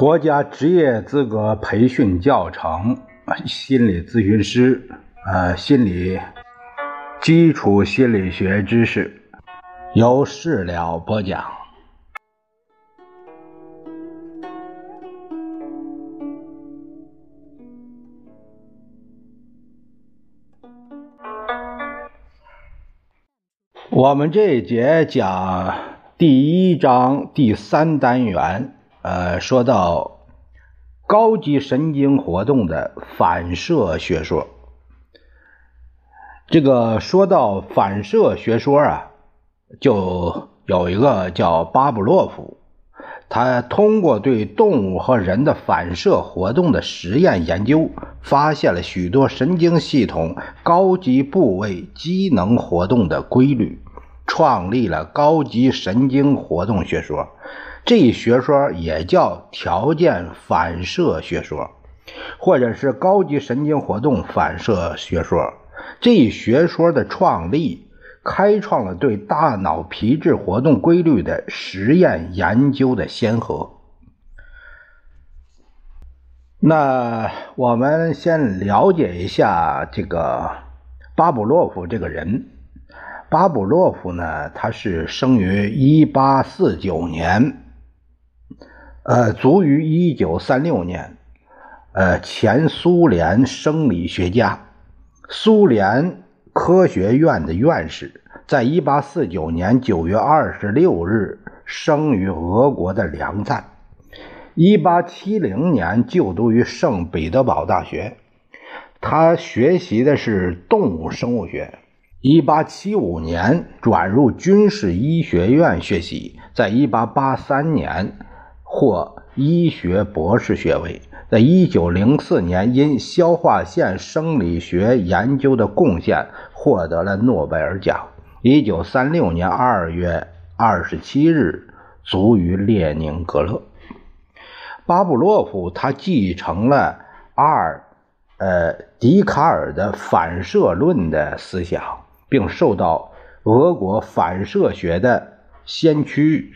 国家职业资格培训教程，心理咨询师，呃，心理基础心理学知识，由事了播讲。我们这一节讲第一章第三单元。呃，说到高级神经活动的反射学说，这个说到反射学说啊，就有一个叫巴布洛夫，他通过对动物和人的反射活动的实验研究，发现了许多神经系统高级部位机能活动的规律，创立了高级神经活动学说。这一学说也叫条件反射学说，或者是高级神经活动反射学说。这一学说的创立，开创了对大脑皮质活动规律的实验研究的先河。那我们先了解一下这个巴甫洛夫这个人。巴甫洛夫呢，他是生于一八四九年。呃，卒于一九三六年，呃，前苏联生理学家，苏联科学院的院士，在一八四九年九月二十六日生于俄国的梁赞，一八七零年就读于圣彼得堡大学，他学习的是动物生物学，一八七五年转入军事医学院学习，在一八八三年。获医学博士学位，在一九零四年因消化腺生理学研究的贡献获得了诺贝尔奖。一九三六年二月二十七日卒于列宁格勒。巴布洛夫他继承了阿尔呃笛卡尔的反射论的思想，并受到俄国反射学的先驱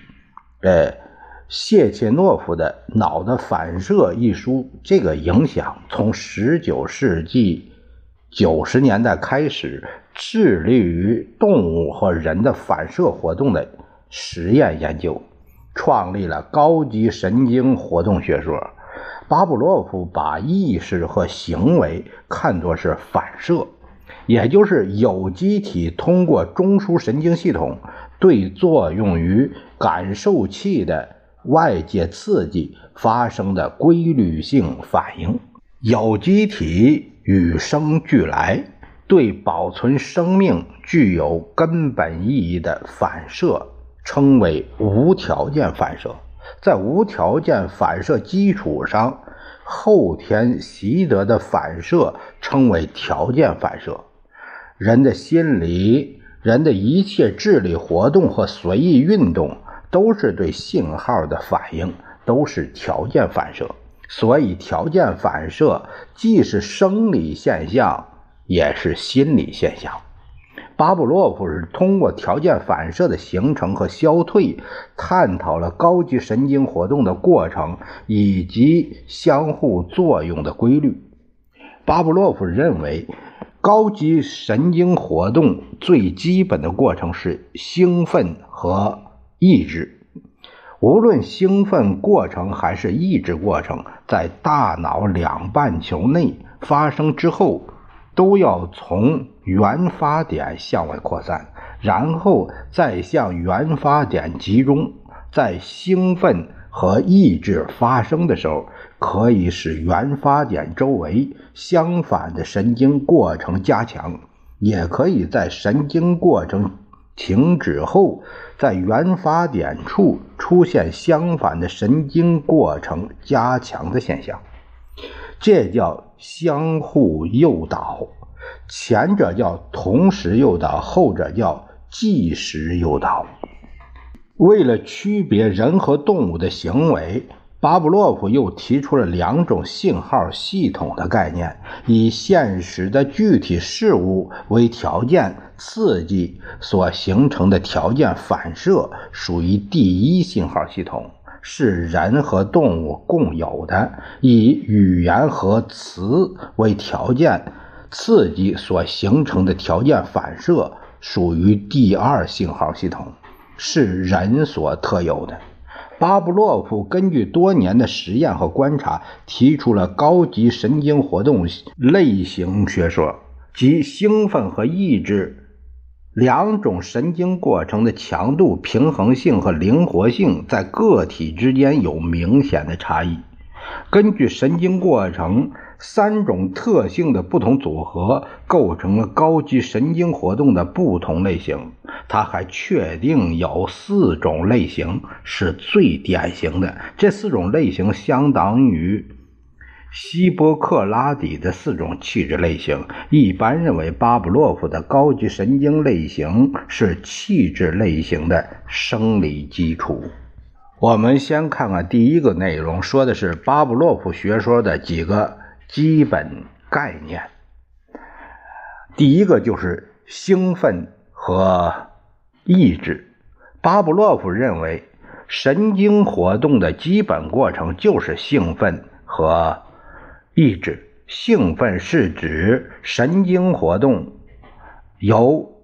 呃。谢切诺夫的《脑的反射》一书，这个影响从十九世纪九十年代开始，致力于动物和人的反射活动的实验研究，创立了高级神经活动学说。巴布洛夫把意识和行为看作是反射，也就是有机体通过中枢神经系统对作用于感受器的。外界刺激发生的规律性反应，有机体与生俱来，对保存生命具有根本意义的反射称为无条件反射。在无条件反射基础上后天习得的反射称为条件反射。人的心理、人的一切智力活动和随意运动。都是对信号的反应，都是条件反射，所以条件反射既是生理现象，也是心理现象。巴布洛夫是通过条件反射的形成和消退，探讨了高级神经活动的过程以及相互作用的规律。巴布洛夫认为，高级神经活动最基本的过程是兴奋和。抑制，无论兴奋过程还是抑制过程，在大脑两半球内发生之后，都要从原发点向外扩散，然后再向原发点集中。在兴奋和抑制发生的时候，可以使原发点周围相反的神经过程加强，也可以在神经过程。停止后，在原发点处出现相反的神经过程加强的现象，这叫相互诱导。前者叫同时诱导，后者叫即时诱导。为了区别人和动物的行为。巴布洛夫又提出了两种信号系统的概念，以现实的具体事物为条件刺激所形成的条件反射属于第一信号系统，是人和动物共有的，以语言和词为条件刺激所形成的条件反射，属于第二信号系统，是人所特有的。巴布洛夫根据多年的实验和观察，提出了高级神经活动类型学说，即兴奋和抑制。两种神经过程的强度、平衡性和灵活性在个体之间有明显的差异。根据神经过程三种特性的不同组合，构成了高级神经活动的不同类型。他还确定有四种类型是最典型的，这四种类型相当于。希波克拉底的四种气质类型，一般认为巴甫洛夫的高级神经类型是气质类型的生理基础。我们先看看第一个内容，说的是巴甫洛夫学说的几个基本概念。第一个就是兴奋和抑制。巴布洛夫认为，神经活动的基本过程就是兴奋和。抑制兴奋是指神经活动由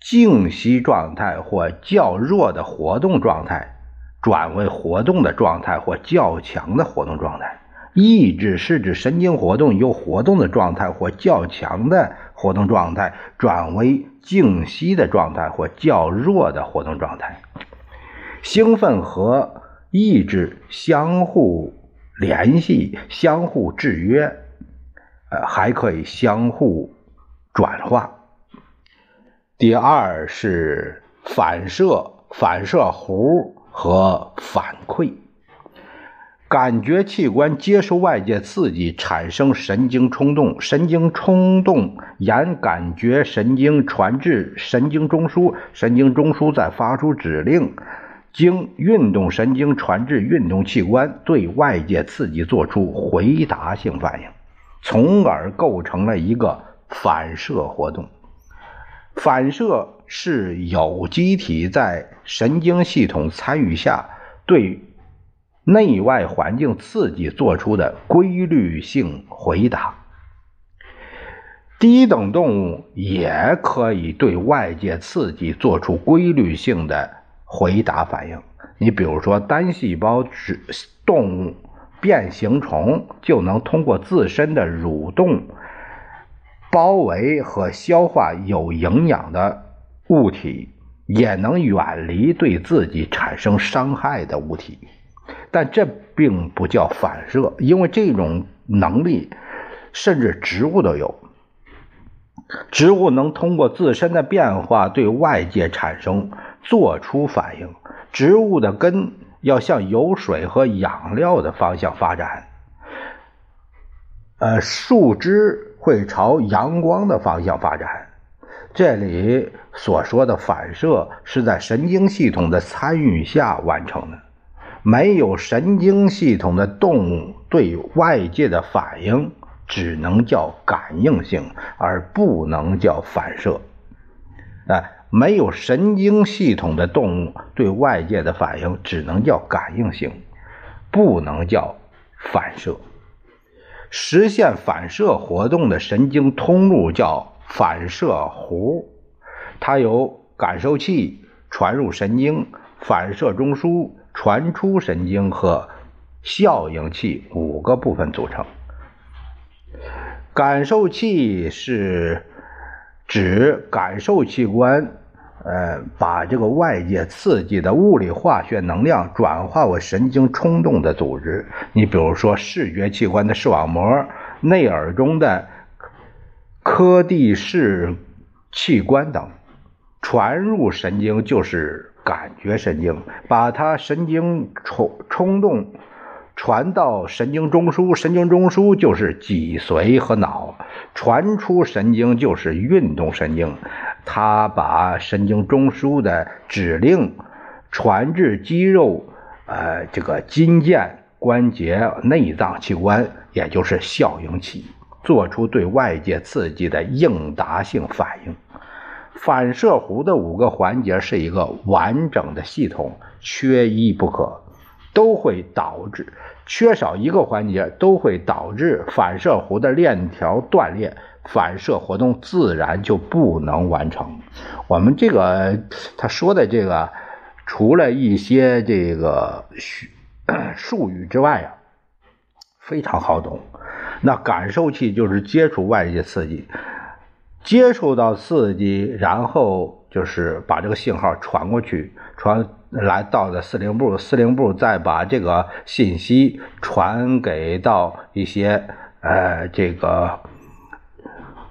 静息状态或较弱的活动状态转为活动的状态或较强的活动状态。抑制是指神经活动由活动的状态或较强的活动状态转为静息的状态或较弱的活动状态。兴奋和抑制相互。联系、相互制约，呃，还可以相互转化。第二是反射、反射弧和反馈。感觉器官接受外界刺激，产生神经冲动，神经冲动沿感觉神经传至神经中枢，神经中枢再发出指令。经运动神经传至运动器官，对外界刺激做出回答性反应，从而构成了一个反射活动。反射是有机体在神经系统参与下对内外环境刺激做出的规律性回答。低等动物也可以对外界刺激做出规律性的。回答反应，你比如说单细胞植动物变形虫就能通过自身的蠕动包围和消化有营养的物体，也能远离对自己产生伤害的物体。但这并不叫反射，因为这种能力甚至植物都有。植物能通过自身的变化对外界产生。做出反应，植物的根要向有水和养料的方向发展。呃，树枝会朝阳光的方向发展。这里所说的反射是在神经系统的参与下完成的。没有神经系统的动物对外界的反应只能叫感应性，而不能叫反射。哎。没有神经系统的动物对外界的反应只能叫感应性，不能叫反射。实现反射活动的神经通路叫反射弧，它由感受器传入神经、反射中枢传出神经和效应器五个部分组成。感受器是指感受器官。呃，把这个外界刺激的物理化学能量转化为神经冲动的组织。你比如说，视觉器官的视网膜、内耳中的柯蒂氏器官等，传入神经就是感觉神经，把它神经冲冲动传到神经中枢，神经中枢就是脊髓和脑，传出神经就是运动神经。他把神经中枢的指令传至肌肉、呃，这个筋腱、关节、内脏器官，也就是效应器，做出对外界刺激的应答性反应。反射弧的五个环节是一个完整的系统，缺一不可。都会导致缺少一个环节，都会导致反射弧的链条断裂，反射活动自然就不能完成。我们这个他说的这个，除了一些这个术语之外啊，非常好懂。那感受器就是接触外界刺激，接触到刺激，然后就是把这个信号传过去，传来到的司令部，司令部再把这个信息传给到一些呃这个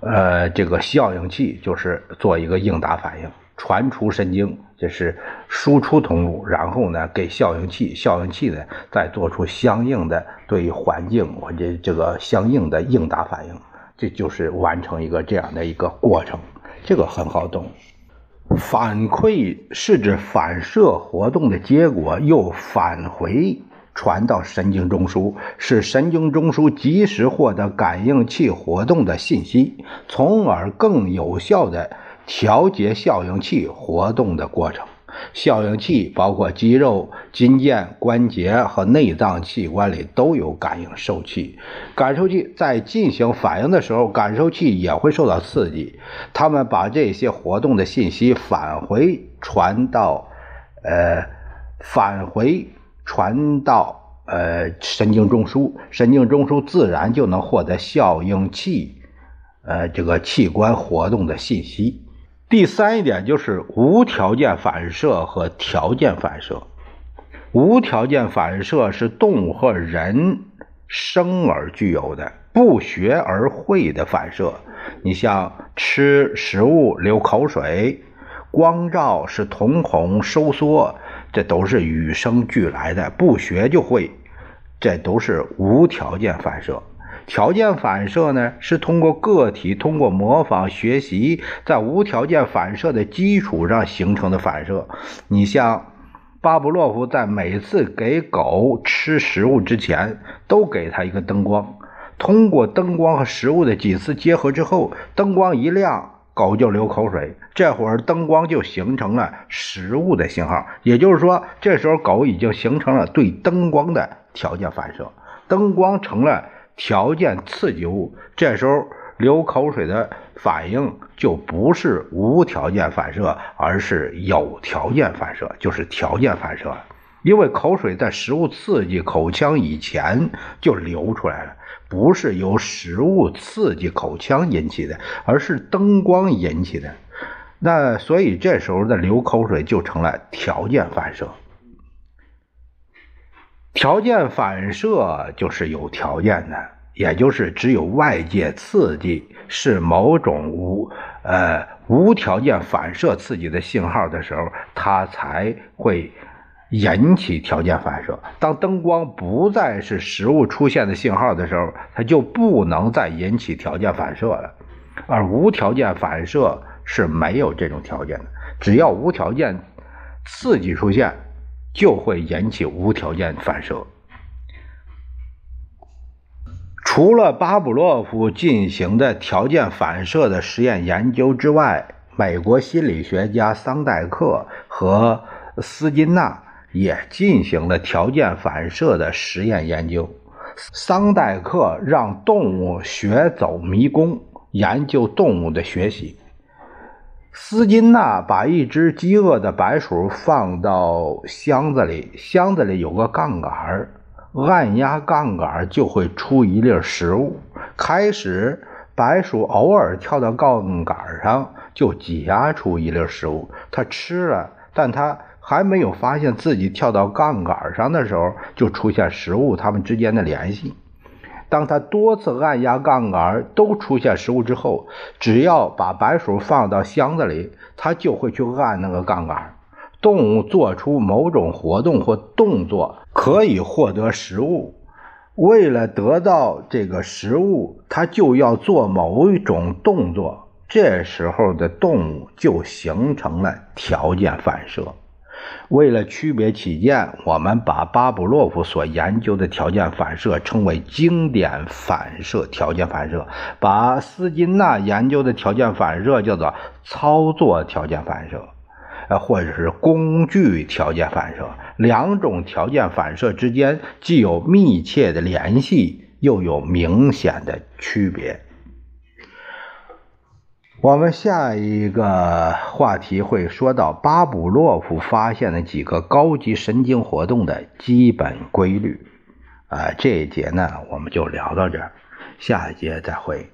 呃这个效应器，就是做一个应答反应，传出神经。这是输出通路，然后呢，给效应器，效应器呢再做出相应的对于环境或者这个相应的应答反应，这就是完成一个这样的一个过程。这个很好懂。反馈是指反射活动的结果又返回传到神经中枢，使神经中枢及时获得感应器活动的信息，从而更有效的。调节效应器活动的过程，效应器包括肌肉、筋腱、关节和内脏器官里都有感应受器。感受器在进行反应的时候，感受器也会受到刺激，他们把这些活动的信息返回传到，呃，返回传到呃神经中枢，神经中枢自然就能获得效应器，呃这个器官活动的信息。第三一点就是无条件反射和条件反射。无条件反射是动物和人生而具有的，不学而会的反射。你像吃食物、流口水、光照使瞳孔收缩，这都是与生俱来的，不学就会，这都是无条件反射。条件反射呢，是通过个体通过模仿学习，在无条件反射的基础上形成的反射。你像巴布洛夫在每次给狗吃食物之前，都给它一个灯光，通过灯光和食物的几次结合之后，灯光一亮，狗就流口水，这会儿灯光就形成了食物的信号，也就是说，这时候狗已经形成了对灯光的条件反射，灯光成了。条件刺激物，这时候流口水的反应就不是无条件反射，而是有条件反射，就是条件反射。因为口水在食物刺激口腔以前就流出来了，不是由食物刺激口腔引起的，而是灯光引起的。那所以这时候的流口水就成了条件反射。条件反射就是有条件的，也就是只有外界刺激是某种无呃无条件反射刺激的信号的时候，它才会引起条件反射。当灯光不再是食物出现的信号的时候，它就不能再引起条件反射了。而无条件反射是没有这种条件的，只要无条件刺激出现。就会引起无条件反射。除了巴甫洛夫进行的条件反射的实验研究之外，美国心理学家桑代克和斯金纳也进行了条件反射的实验研究。桑代克让动物学走迷宫，研究动物的学习。斯金纳把一只饥饿的白鼠放到箱子里，箱子里有个杠杆儿，按压杠杆儿就会出一粒食物。开始，白鼠偶尔跳到杠杆上就挤压出一粒食物，它吃了，但它还没有发现自己跳到杠杆上的时候就出现食物，它们之间的联系。当他多次按压杠杆都出现食物之后，只要把白鼠放到箱子里，他就会去按那个杠杆。动物做出某种活动或动作可以获得食物，为了得到这个食物，它就要做某一种动作。这时候的动物就形成了条件反射。为了区别起见，我们把巴甫洛夫所研究的条件反射称为经典反射条件反射，把斯金纳研究的条件反射叫做操作条件反射。呃，或者是工具条件反射。两种条件反射之间既有密切的联系，又有明显的区别。我们下一个话题会说到巴甫洛夫发现的几个高级神经活动的基本规律。啊，这一节呢，我们就聊到这儿，下一节再会。